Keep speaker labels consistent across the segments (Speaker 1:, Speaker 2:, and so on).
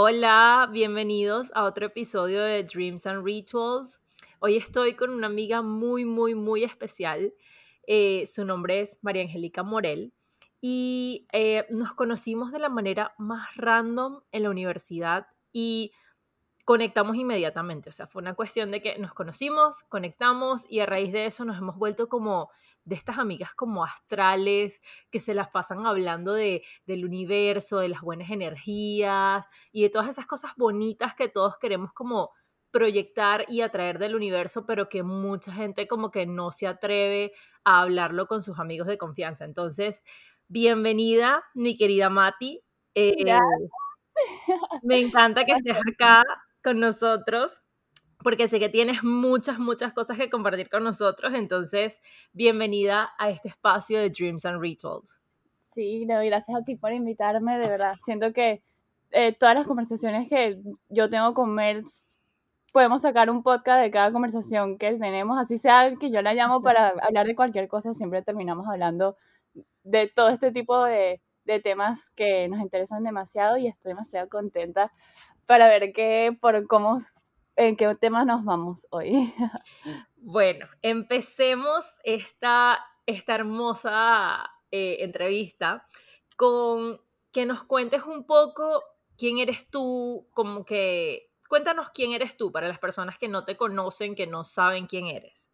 Speaker 1: Hola, bienvenidos a otro episodio de Dreams and Rituals. Hoy estoy con una amiga muy, muy, muy especial. Eh, su nombre es María Angélica Morel y eh, nos conocimos de la manera más random en la universidad y conectamos inmediatamente. O sea, fue una cuestión de que nos conocimos, conectamos y a raíz de eso nos hemos vuelto como de estas amigas como astrales que se las pasan hablando de, del universo, de las buenas energías y de todas esas cosas bonitas que todos queremos como proyectar y atraer del universo, pero que mucha gente como que no se atreve a hablarlo con sus amigos de confianza. Entonces, bienvenida, mi querida Mati. Eh, me encanta que estés acá con nosotros porque sé que tienes muchas, muchas cosas que compartir con nosotros. Entonces, bienvenida a este espacio de Dreams and Rituals.
Speaker 2: Sí, no, gracias a ti por invitarme, de verdad. Siento que eh, todas las conversaciones que yo tengo con Mer, podemos sacar un podcast de cada conversación que tenemos, así sea que yo la llamo para hablar de cualquier cosa, siempre terminamos hablando de todo este tipo de, de temas que nos interesan demasiado y estoy demasiado contenta para ver qué, por cómo ¿En qué tema nos vamos hoy?
Speaker 1: Bueno, empecemos esta, esta hermosa eh, entrevista con que nos cuentes un poco quién eres tú, como que cuéntanos quién eres tú para las personas que no te conocen, que no saben quién eres.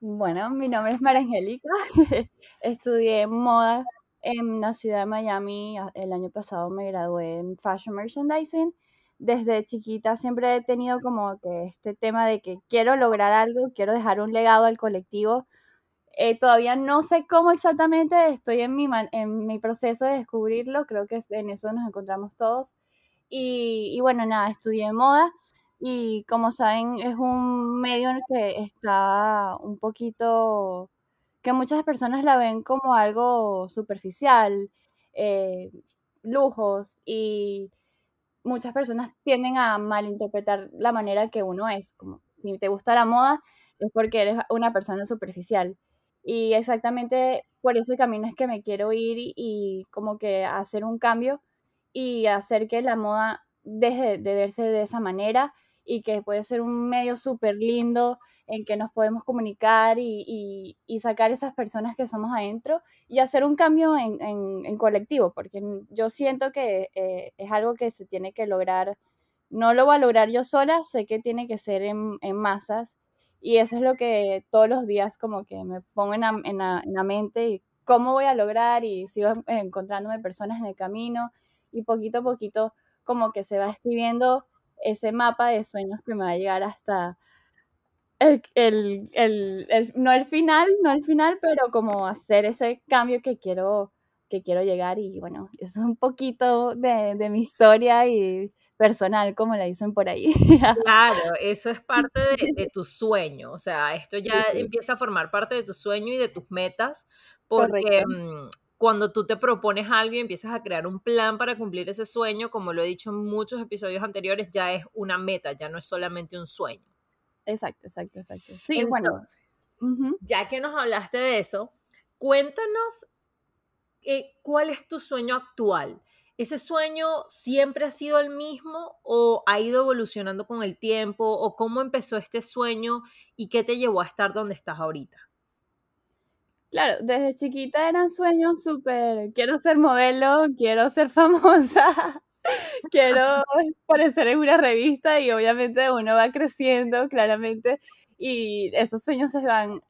Speaker 2: Bueno, mi nombre es María Angélica, estudié moda en la ciudad de Miami, el año pasado me gradué en Fashion Merchandising desde chiquita siempre he tenido como que este tema de que quiero lograr algo, quiero dejar un legado al colectivo. Eh, todavía no sé cómo exactamente, estoy en mi, en mi proceso de descubrirlo, creo que en eso nos encontramos todos. Y, y bueno, nada, estudié moda y como saben es un medio en el que está un poquito, que muchas personas la ven como algo superficial, eh, lujos y muchas personas tienden a malinterpretar la manera que uno es, como si te gusta la moda es porque eres una persona superficial. Y exactamente por ese camino es que me quiero ir y, como que hacer un cambio y hacer que la moda deje de verse de esa manera y que puede ser un medio súper lindo en que nos podemos comunicar y, sacar esas personas que somos adentro y hacer un cambio en, colectivo, porque yo siento que eh, es algo que se tiene que lograr, no lo voy a lograr yo sola, sé que tiene que ser en, masas y eso es lo que todos los días como que me pongo en la, en la mente y cómo voy a lograr y sigo encontrándome personas en el camino y poquito a poquito como que se va escribiendo ese mapa de sueños que me va a llegar hasta el, el, el, no el final, no el final, pero como hacer ese cambio que quiero, que quiero llegar. Y bueno, eso es un poquito de, de mi historia y personal, como la dicen por ahí.
Speaker 1: Claro, eso es parte de, de, tu sueño, o sea, esto ya empieza a formar parte de tu sueño y de tus metas, porque cuando tú te propones algo y empiezas a crear un plan para cumplir ese sueño, como lo he dicho en muchos episodios anteriores, ya es una meta, ya no es solamente un sueño.
Speaker 2: Exacto, exacto, exacto. Sí, bueno.
Speaker 1: Ya que nos hablaste de eso, cuéntanos eh, cuál es tu sueño actual. ¿Ese sueño siempre ha sido el mismo o ha ido evolucionando con el tiempo? ¿O cómo empezó este sueño y qué te llevó a estar donde estás ahorita?
Speaker 2: Claro, desde chiquita eran sueños súper, quiero ser modelo, quiero ser famosa, quiero aparecer en una revista y obviamente uno va creciendo claramente y esos sueños se van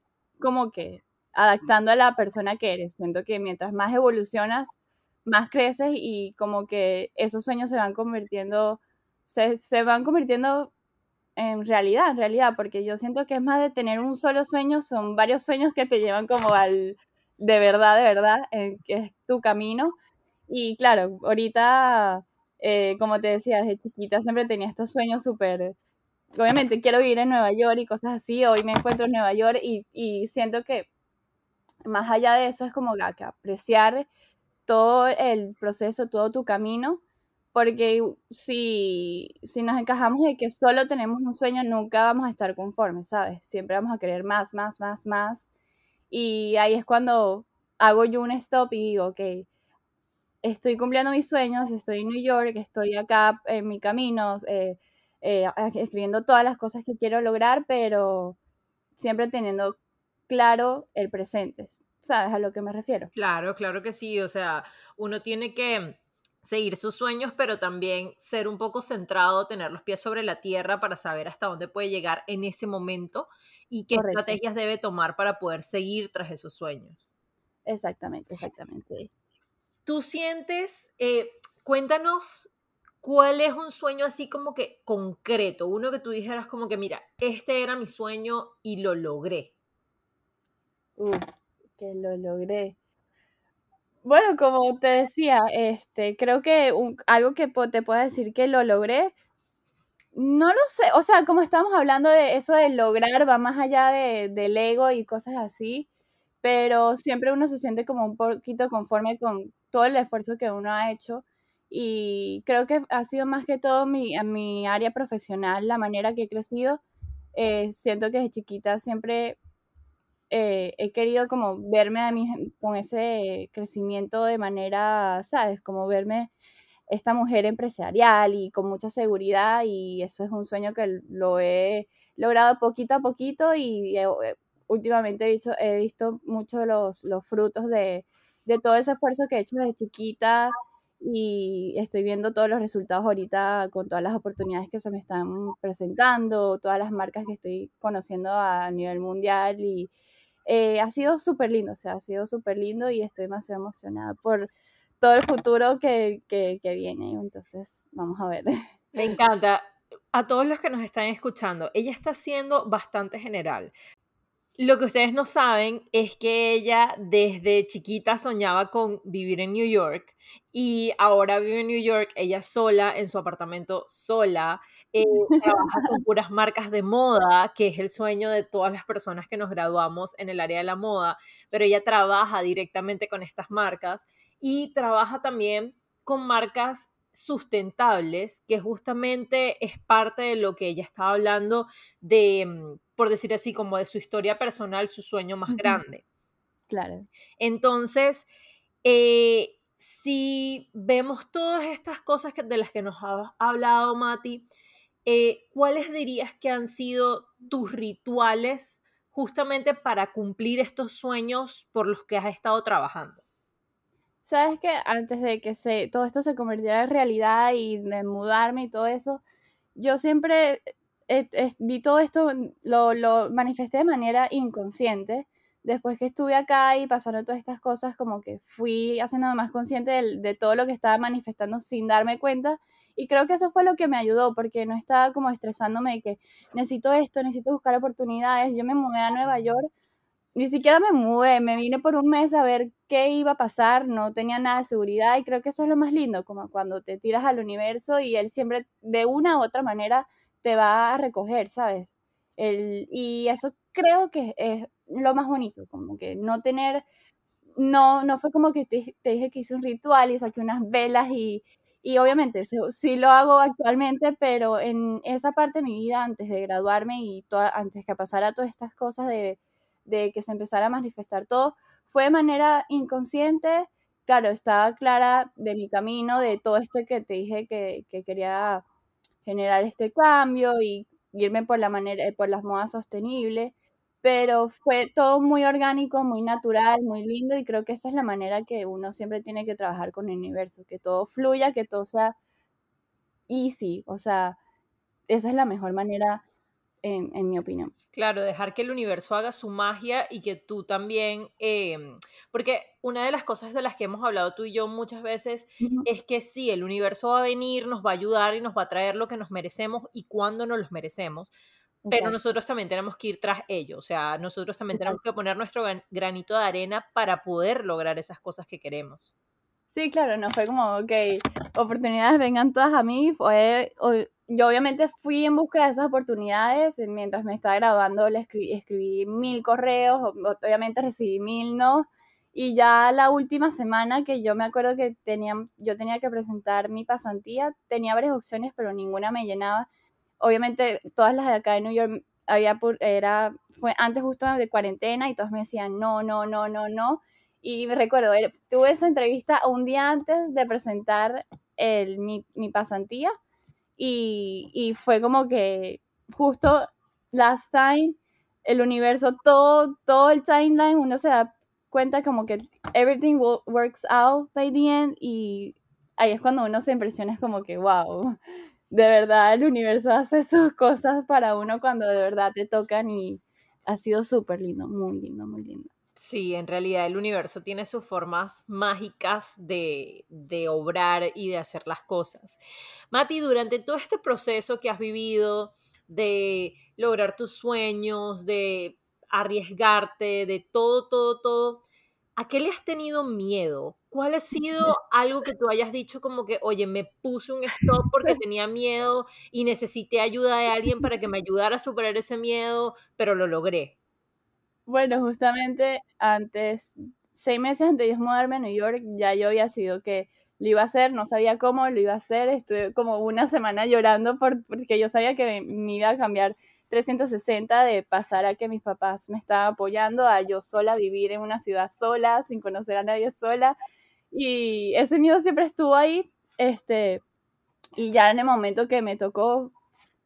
Speaker 2: como que adaptando a la persona que eres. Siento que mientras más evolucionas, más creces y como que esos sueños se van convirtiendo, se, se van convirtiendo en realidad, en realidad, porque yo siento que es más de tener un solo sueño, son varios sueños que te llevan como al de verdad, de verdad, que es tu camino. Y claro, ahorita, eh, como te decía, desde chiquita siempre tenía estos sueños súper... Obviamente quiero vivir en Nueva York y cosas así. Hoy me encuentro en Nueva York y, y siento que más allá de eso es como que apreciar todo el proceso, todo tu camino, porque si, si nos encajamos de que solo tenemos un sueño, nunca vamos a estar conformes, ¿sabes? Siempre vamos a querer más, más, más, más. Y ahí es cuando hago yo un stop y digo, ok, estoy cumpliendo mis sueños, estoy en New York, estoy acá en mi camino, eh, eh, escribiendo todas las cosas que quiero lograr, pero siempre teniendo claro el presente. ¿Sabes a lo que me refiero?
Speaker 1: Claro, claro que sí. O sea, uno tiene que seguir sus sueños, pero también ser un poco centrado, tener los pies sobre la tierra para saber hasta dónde puede llegar en ese momento y qué estrategias debe tomar para poder seguir tras esos sueños.
Speaker 2: Exactamente, exactamente.
Speaker 1: Tú sientes, eh, cuéntanos cuál es un sueño así como que concreto, uno que tú dijeras como que, mira, este era mi sueño y lo logré
Speaker 2: que lo logré. Bueno, como te decía, este, creo que algo que te puedo decir que lo logré, no lo sé, o sea, como estamos hablando de eso de lograr, va más allá de, del ego y cosas así, pero siempre uno se siente como un poquito conforme con todo el esfuerzo que uno ha hecho y creo que ha sido más que todo mi, en mi área profesional, la manera que he crecido. Eh, siento que desde chiquita siempre eh, he querido como verme a mí con ese crecimiento de manera, ¿sabes? Como verme esta mujer empresarial y con mucha seguridad y eso es un sueño que lo he logrado poquito a poquito y eh, últimamente he, dicho, he visto muchos los, los frutos de, de todo ese esfuerzo que he hecho desde chiquita y estoy viendo todos los resultados ahorita con todas las oportunidades que se me están presentando, todas las marcas que estoy conociendo a nivel mundial y, eh, ha sido súper lindo, o sea, ha sido súper lindo y estoy demasiado emocionada por todo el futuro que, que, que viene. Entonces, vamos a ver.
Speaker 1: Me encanta. A todos los que nos están escuchando, ella está siendo bastante general. Lo que ustedes no saben es que ella desde chiquita soñaba con vivir en New York y ahora vive en New York, ella sola, en su apartamento sola, eh, trabaja con puras marcas de moda, que es el sueño de todas las personas que nos graduamos en el área de la moda, pero ella trabaja directamente con estas marcas y trabaja también con marcas sustentables, que justamente es parte de lo que ella estaba hablando de, mm, por decir así, como de su historia personal, su sueño más grande.
Speaker 2: Claro.
Speaker 1: Entonces, eh, si vemos todas estas cosas de las que nos ha hablado Mati, eh, ¿cuáles dirías que han sido tus rituales justamente para cumplir estos sueños por los que has estado trabajando?
Speaker 2: Sabes que antes de que todo esto se convirtiera en realidad y de mudarme y todo eso, yo siempre vi todo esto, lo, manifesté de manera inconsciente. Después que estuve acá y pasaron todas estas cosas, como que fui haciéndome más consciente de todo lo que estaba manifestando sin darme cuenta y creo que eso fue lo que me ayudó, porque no estaba como estresándome de que necesito esto, necesito buscar oportunidades. Yo me mudé a Nueva York, ni siquiera me mudé, me vine por un mes a ver qué iba a pasar, no tenía nada de seguridad y creo que eso es lo más lindo, como cuando te tiras al universo y él siempre de una u otra manera te va a recoger, ¿sabes? El, y eso creo que es lo más bonito, como que no tener, no, no fue como que te, te dije que hice un ritual y saqué unas velas y, y obviamente sí lo hago actualmente, pero en esa parte de mi vida, antes de graduarme y antes que pasara todas estas cosas de, de, que se empezara a manifestar todo, fue de manera inconsciente. Claro, estaba clara de mi camino, de todo esto que te dije que, que quería generar este cambio y irme por la manera, por las modas sostenibles pero fue todo muy orgánico, muy natural, muy lindo y creo que esa es la manera que uno siempre tiene que trabajar con el universo, que todo fluya, que todo sea easy, o sea, esa es la mejor manera en, mi opinión.
Speaker 1: Claro, dejar que el universo haga su magia y que tú también, em, porque una de las cosas de las que hemos hablado tú y yo muchas veces es que sí, el universo va a venir, nos va a ayudar y nos va a traer lo que nos merecemos y cuando nos los merecemos, pero nosotros también tenemos que ir tras ello, o sea, nosotros también tenemos que poner nuestro granito de arena para poder lograr esas cosas que queremos.
Speaker 2: Sí, claro, no fue como, ok, oportunidades vengan todas a mí, fue, yo obviamente fui en busca de esas oportunidades, mientras me estaba grabando le escribí, escribí mil correos, obviamente recibí mil no, y ya la última semana que yo me acuerdo que tenía, yo tenía que presentar mi pasantía, tenía varias opciones, pero ninguna me llenaba. Obviamente todas las de acá de New York había era fue antes justo de cuarentena y todos me decían no, no, no, no, no. Y me recuerdo, eh, tuve esa entrevista un día antes de presentar el, mi, mi pasantía y, y fue como que justo last time el universo, todo, todo el timeline, uno se da cuenta como que everything works out by the end y ahí es cuando uno se impresiona, es como que, wow, de verdad el universo hace sus cosas para uno cuando de verdad te tocan y ha sido súper lindo, muy lindo, muy lindo.
Speaker 1: Sí, en realidad el universo tiene sus formas mágicas de, de obrar y de hacer las cosas. Mati, durante todo este proceso que has vivido de lograr tus sueños, de arriesgarte, de todo, todo, todo, ¿a qué le has tenido miedo? ¿Cuál ha sido algo que tú hayas dicho como que, oye, me puse un stop porque tenía miedo y necesité ayuda de alguien para que me ayudara a superar ese miedo, pero lo logré?
Speaker 2: Bueno, justamente antes, seis meses antes de mudarme a New York, ya yo había sido que lo iba a hacer, no sabía cómo lo iba a hacer, estuve como una semana llorando por, porque yo sabía que me iba a cambiar 360 de pasar a que mis papás me estaban apoyando, a yo sola vivir en una ciudad sola, sin conocer a nadie sola. Y ese miedo siempre estuvo ahí. Este, y ya en el momento que me tocó,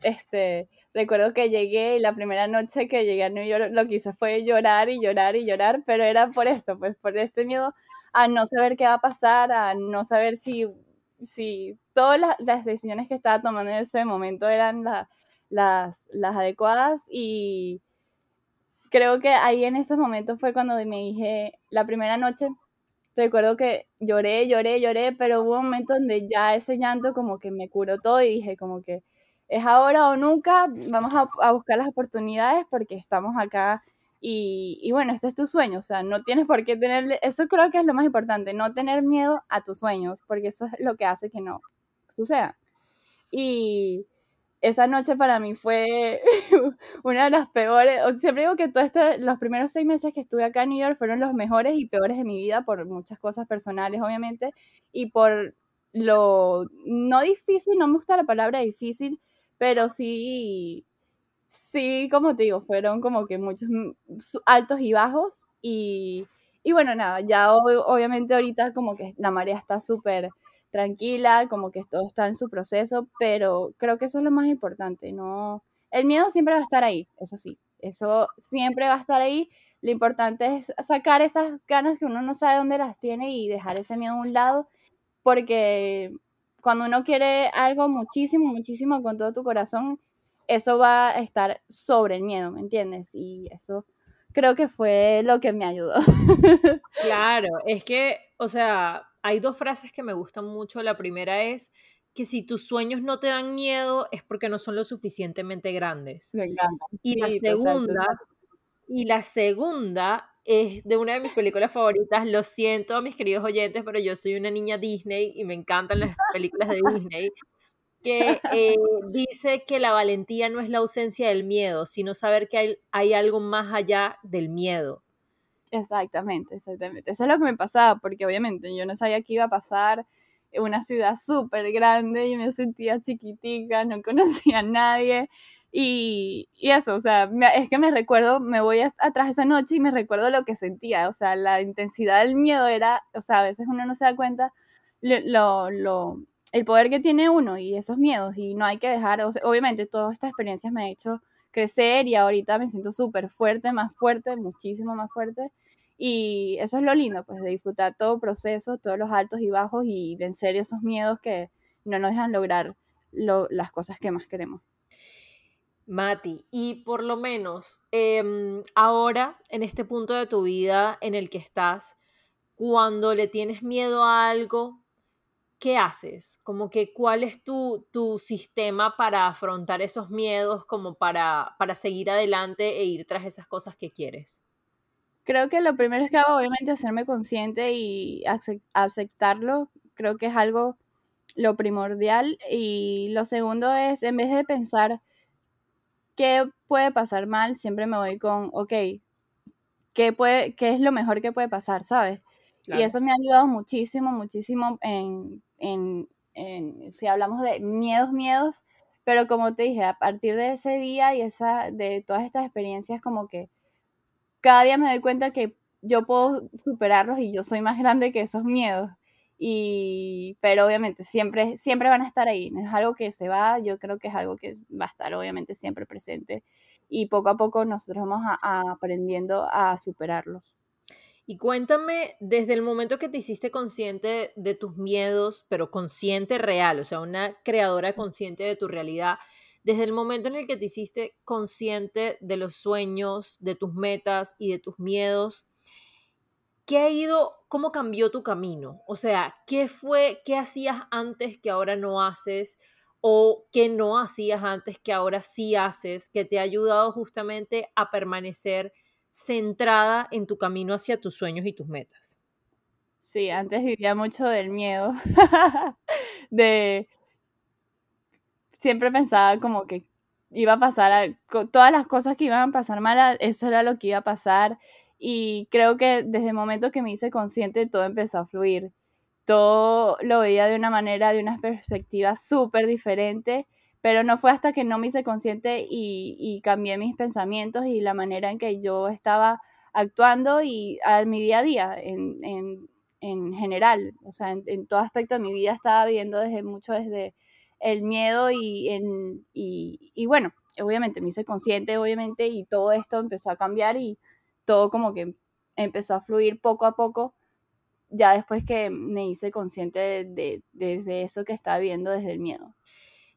Speaker 2: este, recuerdo que llegué y la primera noche que llegué a New York lo que hice fue llorar y llorar y llorar, pero era por esto, pues por este miedo a no saber qué va a pasar, a no saber si, si todas las, las decisiones que estaba tomando en ese momento eran las las, las adecuadas y creo que ahí en esos momentos fue cuando me dije, la primera noche, recuerdo que lloré, lloré, lloré, pero hubo un momento donde ya ese llanto como que me curó todo y dije como que es ahora o nunca, vamos a, buscar las oportunidades porque estamos acá y, y, bueno, este es tu sueño, o sea, no tienes por qué tener, eso creo que es lo más importante, no tener miedo a tus sueños, porque eso es lo que hace que no suceda. Y, esa noche para mí fue una de las peores. Siempre digo que todo este, los primeros seis meses que estuve acá en New York fueron los mejores y peores de mi vida por muchas cosas personales, obviamente, y por lo no difícil, no me gusta la palabra difícil, pero sí, sí, como te digo, fueron como que muchos altos y bajos. Y, y bueno, nada, ya obviamente ahorita como que la marea está súper tranquila, como que todo está en su proceso, pero creo que eso es lo más importante, ¿no? El miedo siempre va a estar ahí, eso sí, eso siempre va a estar ahí. Lo importante es sacar esas ganas que uno no sabe dónde las tiene y dejar ese miedo a un lado, porque cuando uno quiere algo muchísimo, muchísimo con todo tu corazón, eso va a estar sobre el miedo, ¿me entiendes? Y eso creo que fue lo que me ayudó.
Speaker 1: Claro, es que, o sea, hay dos frases que me gustan mucho. La primera es que si tus sueños no te dan miedo es porque no son lo suficientemente grandes.
Speaker 2: Me encanta.
Speaker 1: Y la segunda, y la segunda es de una de mis películas favoritas. Lo siento a mis queridos oyentes, pero yo soy una niña Disney y me encantan las películas de Disney. Que eh, dice que la valentía no es la ausencia del miedo, sino saber que hay, hay algo más allá del miedo.
Speaker 2: Exactamente, exactamente. Eso es lo que me pasaba, porque obviamente yo no sabía qué iba a pasar en una ciudad súper grande y me sentía chiquitica, no conocía a nadie. Y, y, eso, o sea, es que me recuerdo, me voy atrás esa noche y me recuerdo lo que sentía, o sea, la intensidad del miedo era, o sea, a veces uno no se da cuenta lo, lo, el poder que tiene uno y esos miedos y no hay que dejar, obviamente todas estas experiencias me han hecho crecer y ahorita me siento súper fuerte, más fuerte, muchísimo más fuerte y eso es lo lindo, pues de disfrutar todo proceso, todos los altos y bajos y vencer esos miedos que no nos dejan lograr las cosas que más queremos.
Speaker 1: Mati, y por lo menos em, ahora, en este punto de tu vida en el que estás, cuando le tienes miedo a algo, ¿qué haces? Como que cuál es tu, tu sistema para afrontar esos miedos, como para, para seguir adelante e ir tras esas cosas que quieres.
Speaker 2: Creo que lo primero es que hago, obviamente, hacerme consciente y aceptarlo. Creo que es algo lo primordial. Y lo segundo es, en vez de pensar qué puede pasar mal, siempre me voy con, ok, ¿qué, puede, qué es lo mejor que puede pasar, sabes? Y eso me ha ayudado muchísimo, muchísimo en, en, en, si hablamos de miedos, miedos, pero como te dije, a partir de ese día y esa, de todas estas experiencias, como que cada día me doy cuenta que yo puedo superarlos y yo soy más grande que esos miedos. Y, pero obviamente siempre, siempre van a estar ahí, no es algo que se va, yo creo que es algo que va a estar obviamente siempre presente y poco a poco nosotros vamos aprendiendo a superarlos.
Speaker 1: Y cuéntame, desde el momento que te hiciste consciente de tus miedos, pero consciente real, o sea, una creadora consciente de tu realidad, desde el momento en el que te hiciste consciente de los sueños, de tus metas y de tus miedos, ¿qué ha ido, cómo cambió tu camino? O sea, ¿qué fue, qué hacías antes que ahora no haces? ¿O qué no hacías antes que ahora sí haces? Que te ha ayudado justamente a permanecer centrada en tu camino hacia tus sueños y tus metas.
Speaker 2: Sí, antes vivía mucho del miedo, de siempre pensaba como que iba a pasar, todas las cosas que iban a pasar mal, eso era lo que iba a pasar. Y creo que desde el momento que me hice consciente todo empezó a fluir, todo lo veía de una manera, de una perspectiva súper diferente pero no fue hasta que no me hice consciente y, cambié mis pensamientos y la manera en que yo estaba actuando y a mi día a día en, general, o sea, en, todo aspecto de mi vida estaba viviendo desde mucho desde el miedo y, en, y, bueno, obviamente me hice consciente, obviamente, y todo esto empezó a cambiar y todo como que empezó a fluir poco a poco, ya después que me hice consciente de, de eso que estaba viviendo desde el miedo.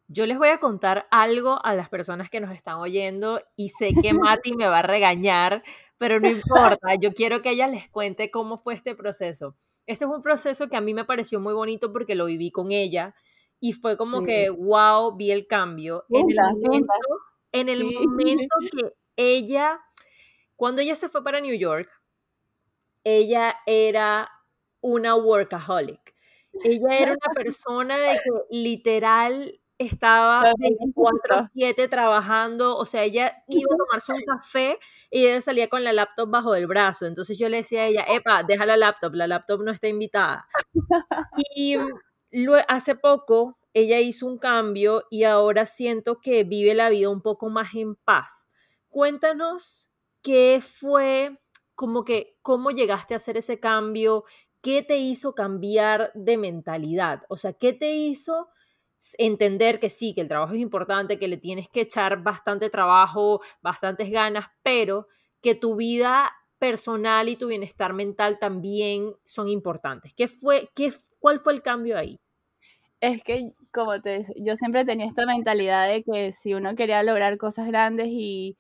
Speaker 1: Yo les voy a contar algo a las personas que nos están oyendo y sé que Mati me va a regañar, pero no importa, yo quiero que ella les cuente cómo fue este proceso. Este es un proceso que a mí me pareció muy bonito porque lo viví con ella y fue como que, wow, vi el cambio. en el, momento, en el momento que ella, cuando ella se fue para New York, ella era una workaholic. Ella era una persona de que literal estaba 24/7 trabajando, o sea, ella iba a tomarse un café y ella salía con la laptop bajo el brazo. Entonces yo le decía a ella, epa, deja la laptop, la laptop no está invitada. Y hace poco ella hizo un cambio y ahora siento que vive la vida un poco más en paz. Cuéntanos qué fue, como que, cómo llegaste a hacer ese cambio, qué te hizo cambiar de mentalidad, o sea, qué te hizo entender que sí, que el trabajo es importante, que le tienes que echar bastante trabajo, bastantes ganas, pero que tu vida personal y tu bienestar mental también son importantes. ¿Qué fue, qué, ¿Cuál fue el cambio ahí?
Speaker 2: Es que, como te yo siempre tenía esta mentalidad de que si uno quería lograr cosas grandes y,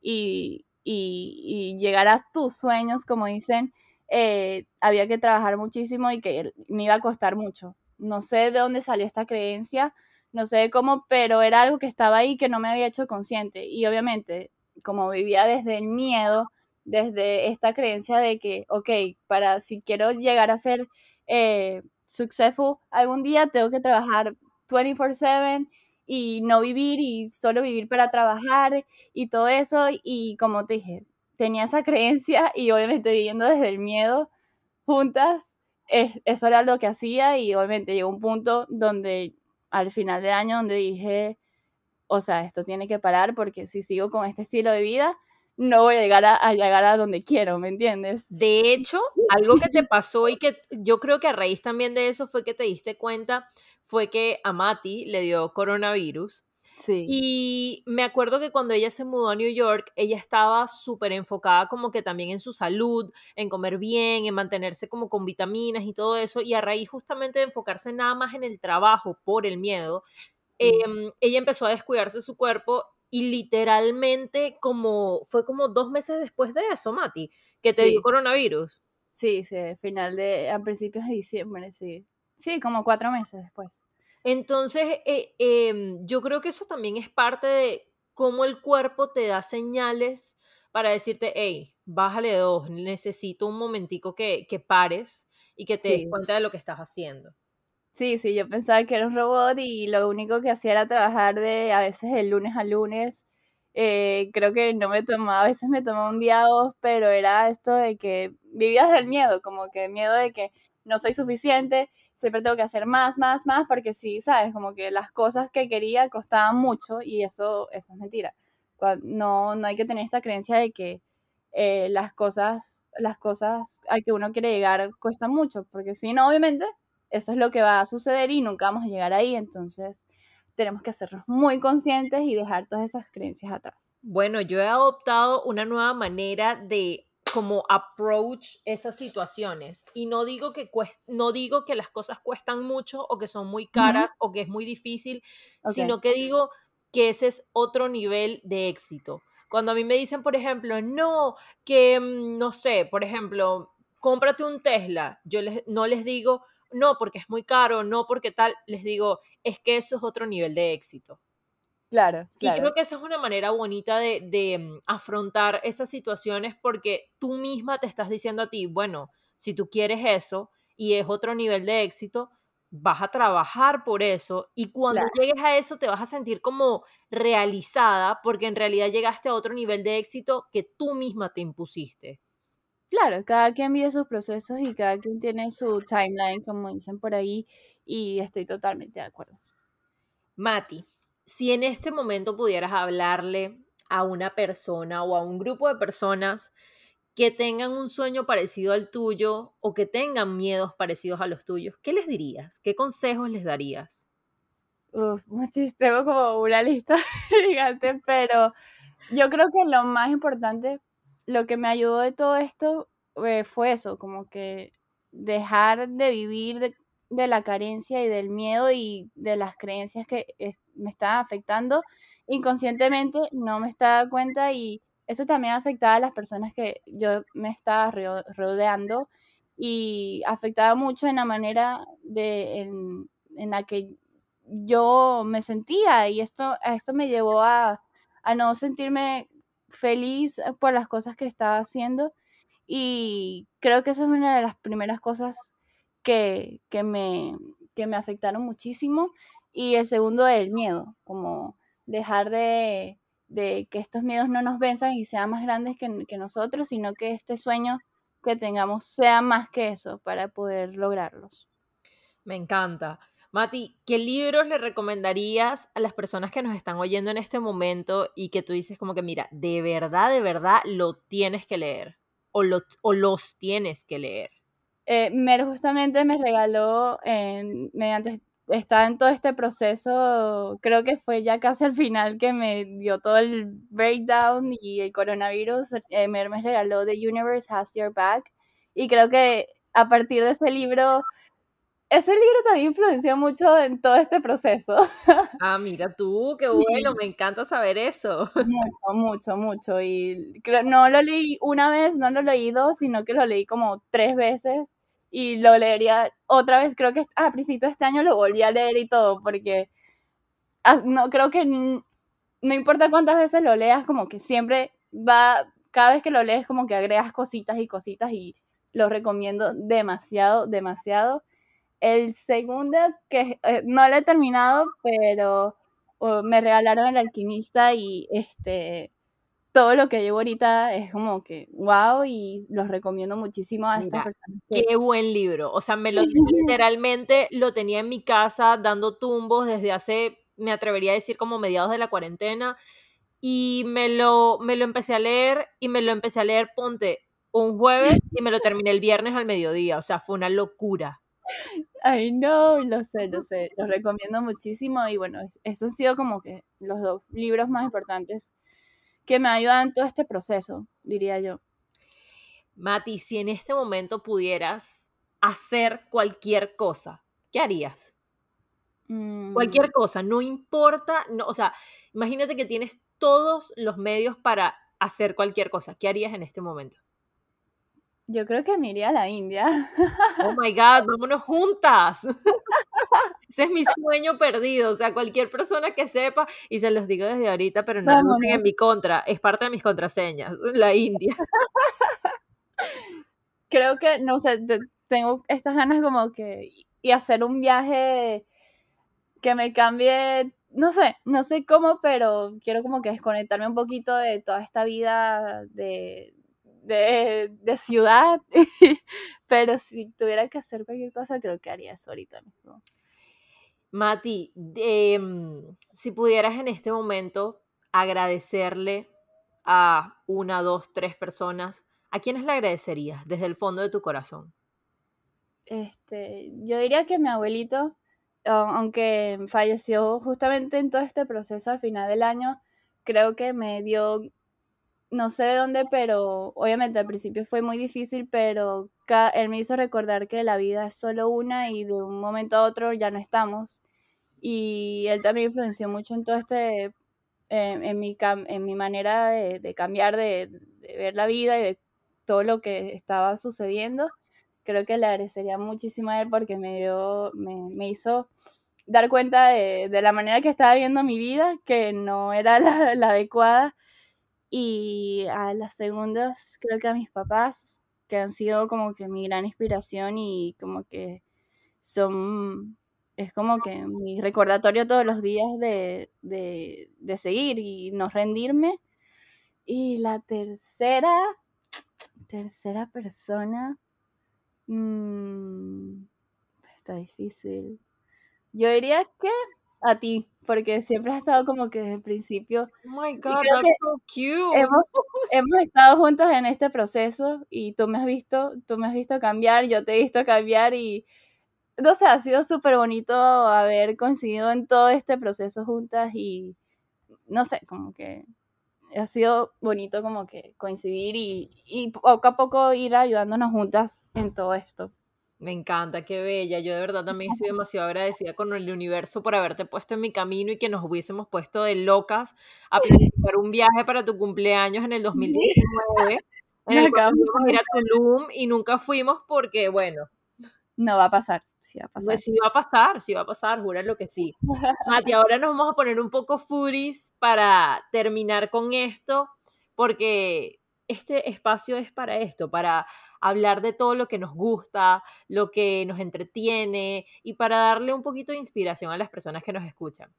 Speaker 2: y, y, llegar a tus sueños, como dicen, eh, había que trabajar muchísimo y que me iba a costar mucho no sé de dónde salió esta creencia, no sé cómo, pero era algo que estaba ahí que no me había hecho consciente. Y obviamente, como vivía desde el miedo, desde esta creencia de que, ok, para si quiero llegar a ser eh, successful algún día, tengo que trabajar 24/7 y no vivir y solo vivir para trabajar y todo eso. Y como te dije, tenía esa creencia y obviamente viviendo desde el miedo juntas, eso era lo que hacía y obviamente llegó un punto donde al final de año donde dije, o sea, esto tiene que parar porque si sigo con este estilo de vida, no voy a llegar a, llegar a donde quiero, ¿me entiendes?
Speaker 1: De hecho, algo que te pasó y que yo creo que a raíz también de eso fue que te diste cuenta, fue que a Mati le dio coronavirus y me acuerdo que cuando ella se mudó a New York, ella estaba súper enfocada como que también en su salud, en comer bien, en mantenerse como con vitaminas y todo eso. Y a raíz justamente de enfocarse nada más en el trabajo por el miedo, em, ella empezó a descuidarse su cuerpo y literalmente como fue como dos meses después de eso, Mati, que te dio coronavirus.
Speaker 2: Sí, sí, final de, a principios de diciembre, sí. Sí, como cuatro meses después.
Speaker 1: Entonces, eh, em, yo creo que eso también es parte de cómo el cuerpo te da señales para decirte, hey, bájale dos, necesito un momentico que, que pares y que te des cuenta de lo que estás haciendo.
Speaker 2: Sí, sí, yo pensaba que era un robot y lo único que hacía era trabajar de a veces de lunes a lunes. Eh, creo que no me tomaba, a veces me tomaba un día off, pero era esto de que vivías del miedo, como que miedo de que no soy suficiente, siempre tengo que hacer más, más, más, porque sí, sabes, como que las cosas que quería costaban mucho y eso, eso es mentira. No, no hay que tener esta creencia de que eh, las cosas, las cosas al que uno quiere llegar cuestan mucho, porque si no, obviamente, eso es lo que va a suceder y nunca vamos a llegar ahí, entonces tenemos que hacernos muy conscientes y dejar todas esas creencias atrás.
Speaker 1: Bueno, yo he adoptado una nueva manera de como approach esas situaciones y no digo que no digo que las cosas cuestan mucho o que son muy caras o que es muy difícil, sino que digo que ese es otro nivel de éxito. Cuando a mí me dicen, por ejemplo, no, que mm, no sé, por ejemplo, cómprate un Tesla, yo les, no les digo, no, porque es muy caro, no, porque tal, les digo, es que eso es otro nivel de éxito.
Speaker 2: Claro,
Speaker 1: Y creo que esa es una manera bonita de, mm, afrontar esas situaciones porque tú misma te estás diciendo a ti, bueno, si tú quieres eso y es otro nivel de éxito, vas a trabajar por eso y cuando llegues a eso te vas a sentir como realizada porque en realidad llegaste a otro nivel de éxito que tú misma te impusiste.
Speaker 2: Claro, cada quien vive sus procesos y cada quien tiene su timeline, como dicen por ahí, y estoy totalmente de acuerdo.
Speaker 1: Mati, si en este momento pudieras hablarle a una persona o a un grupo de personas que tengan un sueño parecido al tuyo o que tengan miedos parecidos a los tuyos, ¿qué les dirías? ¿Qué consejos les darías?
Speaker 2: Uf, muchísimo, como una lista gigante, pero yo creo que lo más importante, lo que me ayudó de todo esto eh, fue eso, como que dejar de vivir de, la carencia y del miedo y de las creencias que me estaban afectando inconscientemente, no me estaba cuenta y eso también afectaba a las personas que yo me estaba rodeando y afectaba mucho en la manera de, en, la que yo me sentía y esto, esto me llevó a, a no sentirme feliz por las cosas que estaba haciendo y creo que esa es una de las primeras cosas que, que, me, que me afectaron muchísimo. Y el segundo, el miedo, como dejar de, de que estos miedos no nos venzan y sean más grandes que, que, nosotros, sino que este sueño que tengamos sea más que eso para poder lograrlos.
Speaker 1: Me encanta. Mati, ¿qué libros le recomendarías a las personas que nos están oyendo en este momento y que tú dices como que, mira, de verdad, de verdad, lo tienes que leer o, lo, o los tienes que leer?
Speaker 2: Eh, Mer justamente me regaló, mediante, estaba en todo este proceso, creo que fue ya casi al final que me dio todo el breakdown y el coronavirus, eh, Mer me regaló The Universe Has Your Back y creo que a partir de ese libro, ese libro también influenció mucho en todo este proceso.
Speaker 1: Ah, mira tú, qué bueno, me encanta saber eso.
Speaker 2: Mucho, mucho, mucho. Y no lo leí una vez, no lo leí dos, sino que lo leí como tres veces y lo leería otra vez, creo que a principios de este año lo volví a leer y todo, porque ah, no creo que no importa cuántas veces lo leas, como que siempre va, cada vez que lo lees como que agregas cositas y cositas y lo recomiendo demasiado, demasiado. El segundo, que eh, no lo he terminado, pero oh, me regalaron El Alquimista y este todo lo que llevo ahorita es como que wow y los recomiendo muchísimo a estas personas.
Speaker 1: Qué buen libro. O sea, me lo literalmente lo tenía en mi casa dando tumbos desde hace, me atrevería a decir como mediados de la cuarentena y me lo, me lo empecé a leer y me lo empecé a leer, ponte, un jueves y me lo terminé el viernes al mediodía. O sea, fue una locura.
Speaker 2: Ay, no, lo sé, lo sé. Los recomiendo muchísimo y bueno, esos han sido como que los dos libros más importantes que me ayudan en todo este proceso, diría yo.
Speaker 1: Mati, si en este momento pudieras hacer cualquier cosa, ¿qué harías? Mm. Cualquier cosa, no importa, no, o sea, imagínate que tienes todos los medios para hacer cualquier cosa. ¿Qué harías en este momento?
Speaker 2: Yo creo que me iría a la India.
Speaker 1: Oh my God, vámonos juntas. Ese es mi sueño perdido. O sea, cualquier persona que sepa, y se los digo desde ahorita, pero no lo en mi contra, es parte de mis contraseñas, la India.
Speaker 2: Creo que, no sé, tengo estas ganas como que, y hacer un viaje que me cambie, no sé, no sé cómo, pero quiero como que desconectarme un poquito de toda esta vida de, de, de ciudad, pero si tuviera que hacer cualquier cosa, creo que haría eso ahorita mismo.
Speaker 1: Mati, em, si pudieras en este momento agradecerle a una, dos, tres personas, ¿a quiénes le agradecerías desde el fondo de tu corazón?
Speaker 2: Este, yo diría que mi abuelito, aunque falleció justamente en todo este proceso al final del año, creo que me dio no sé de dónde, pero obviamente al principio fue muy difícil, pero él me hizo recordar que la vida es solo una y de un momento a otro ya no estamos. Y él también influenció mucho en todo este, en, mi en mi manera de, cambiar, de, ver la vida y de todo lo que estaba sucediendo. Creo que le agradecería muchísimo a él porque me dio, me, hizo dar cuenta de, la manera que estaba viendo mi vida, que no era la adecuada y a las segundas, creo que a mis papás, que han sido como que mi gran inspiración y como que son, es como que mi recordatorio todos los días de, seguir y no rendirme. Y la tercera, tercera persona, mm, está difícil. Yo diría que a ti, porque siempre has estado como que desde el principio.
Speaker 1: Oh my God, that's so cute.
Speaker 2: Hemos, estado juntos en este proceso y tú me has visto, tú me has visto cambiar, yo te he visto cambiar y no sé, ha sido súper bonito haber coincidido en todo este proceso juntas y no sé, como que ha sido bonito como que coincidir y, y poco a poco ir ayudándonos juntas en todo esto.
Speaker 1: Me encanta, qué bella. Yo de verdad también estoy demasiado agradecida con el universo por haberte puesto en mi camino y que nos hubiésemos puesto de locas a planificar un viaje para tu cumpleaños en el 2019. En el cual a ir a Tulum y nunca fuimos porque, bueno.
Speaker 2: No va a pasar. Sí va a
Speaker 1: pasar. Pues sí va a pasar, sí va a pasar, lo que sí. Mati, ahora nos vamos a poner un poco furis para terminar con esto, porque este espacio es para esto, para hablar de todo lo que nos gusta, lo que nos entretiene y para darle un poquito de inspiración a las personas que nos escuchan.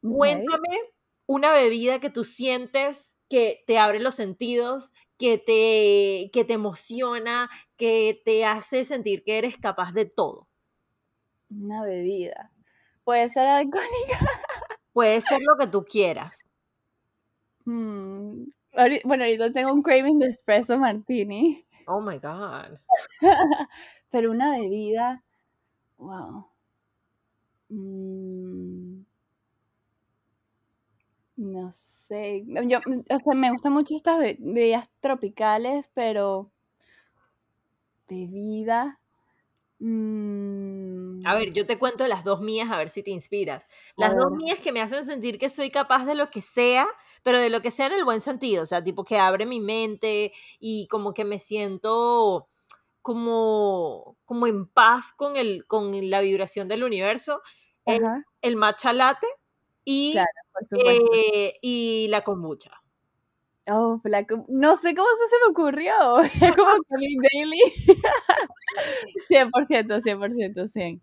Speaker 1: Cuéntame una bebida que tú sientes que te abre los sentidos, que te, que te emociona, que te hace sentir que eres capaz de todo.
Speaker 2: Una bebida. Puede ser alcohólica.
Speaker 1: Puede ser lo que tú quieras.
Speaker 2: Mm, bueno, ahorita tengo un craving de espresso martini.
Speaker 1: Oh my God.
Speaker 2: Pero una bebida, wow. Mm. no sé. Yo, o sea, me gustan mucho estas bebidas tropicales, pero bebida.
Speaker 1: Mm. A ver, yo te cuento las dos mías a ver si te inspiras. Las dos mías que me hacen sentir que soy capaz de lo que sea, pero de lo que sea en el buen sentido, o sea, tipo que abre mi mente y como que me siento como, como en paz con, el, con la vibración del universo. El, matcha latte y, eh, y la kombucha.
Speaker 2: Oh, no sé cómo se me ocurrió. Es como que daily. 100%, 100%, 100.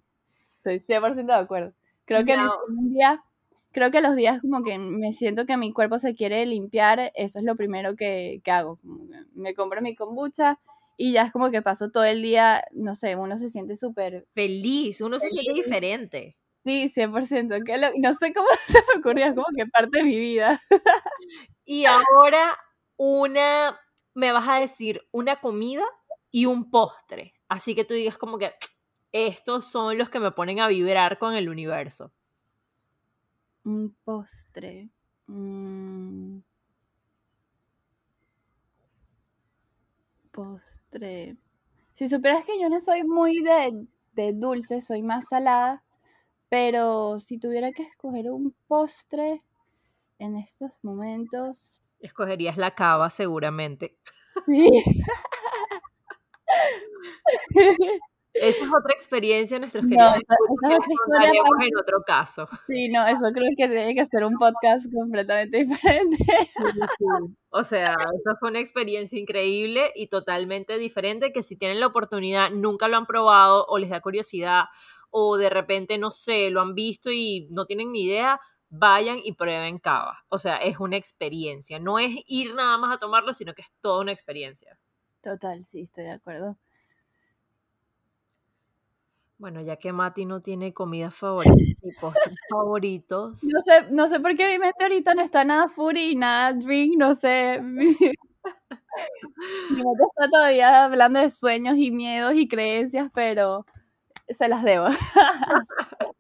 Speaker 2: Estoy 100% de acuerdo. Creo que un día creo que los días como que me siento que mi cuerpo se quiere limpiar, eso es lo primero que, hago. me compro mi kombucha y ya es como que paso todo el día, no sé, uno se siente súper...
Speaker 1: Feliz, uno se siente diferente.
Speaker 2: Sí, 100%. Que no sé cómo se me ocurrió, es como que parte de mi vida.
Speaker 1: y ahora una, me vas a decir una comida y un postre. Así que tú digas como que estos son los que me ponen a vibrar con el universo.
Speaker 2: Un postre. Mm. Postre. Si supieras que yo no soy muy de, de dulce, soy más salada, pero si tuviera que escoger un postre en estos momentos...
Speaker 1: Escogerías la cava seguramente.
Speaker 2: Sí.
Speaker 1: Esa es otra experiencia nuestros queridos no, en otro caso.
Speaker 2: Sí, no, eso creo que tiene que ser un podcast completamente diferente.
Speaker 1: O sea, eso fue una experiencia increíble y totalmente diferente que si tienen la oportunidad, nunca lo han probado o les da curiosidad o de repente, no sé, lo han visto y no tienen ni idea, vayan y prueben cava. O sea, es una experiencia. No es ir nada más a tomarlo, sino que es toda una experiencia.
Speaker 2: Total, sí, estoy de acuerdo.
Speaker 1: Bueno, ya que Mati no tiene comida favoritas y postres favoritos.
Speaker 2: No sé, no sé por qué mi mente ahorita no está nada furry, nada drink, no sé. Mi mente está todavía hablando de sueños y miedos y creencias, pero se las debo.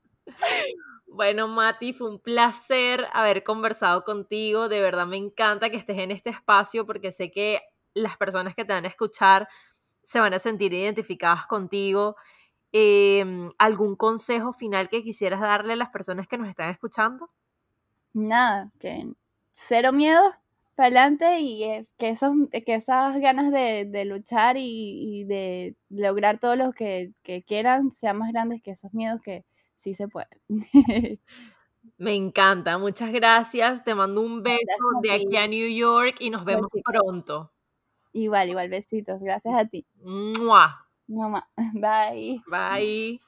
Speaker 1: Bueno, Mati, fue un placer haber conversado contigo. De verdad me encanta que estés en este espacio porque sé que las personas que te van a escuchar se van a sentir identificadas contigo. Em, ¿Algún consejo final que quisieras darle a las personas que nos están escuchando?
Speaker 2: Nada, que cero miedo para adelante y eh, que, esos, que esas ganas de, luchar y, de lograr todo lo que, que quieran sean más grandes que esos miedos que, sí se puede.
Speaker 1: Me encanta, muchas gracias. Te mando un beso de aquí a New York y nos vemos pronto.
Speaker 2: Igual, igual, besitos. Gracias a ti.
Speaker 1: Mua.
Speaker 2: Mama. Bye.
Speaker 1: Bye.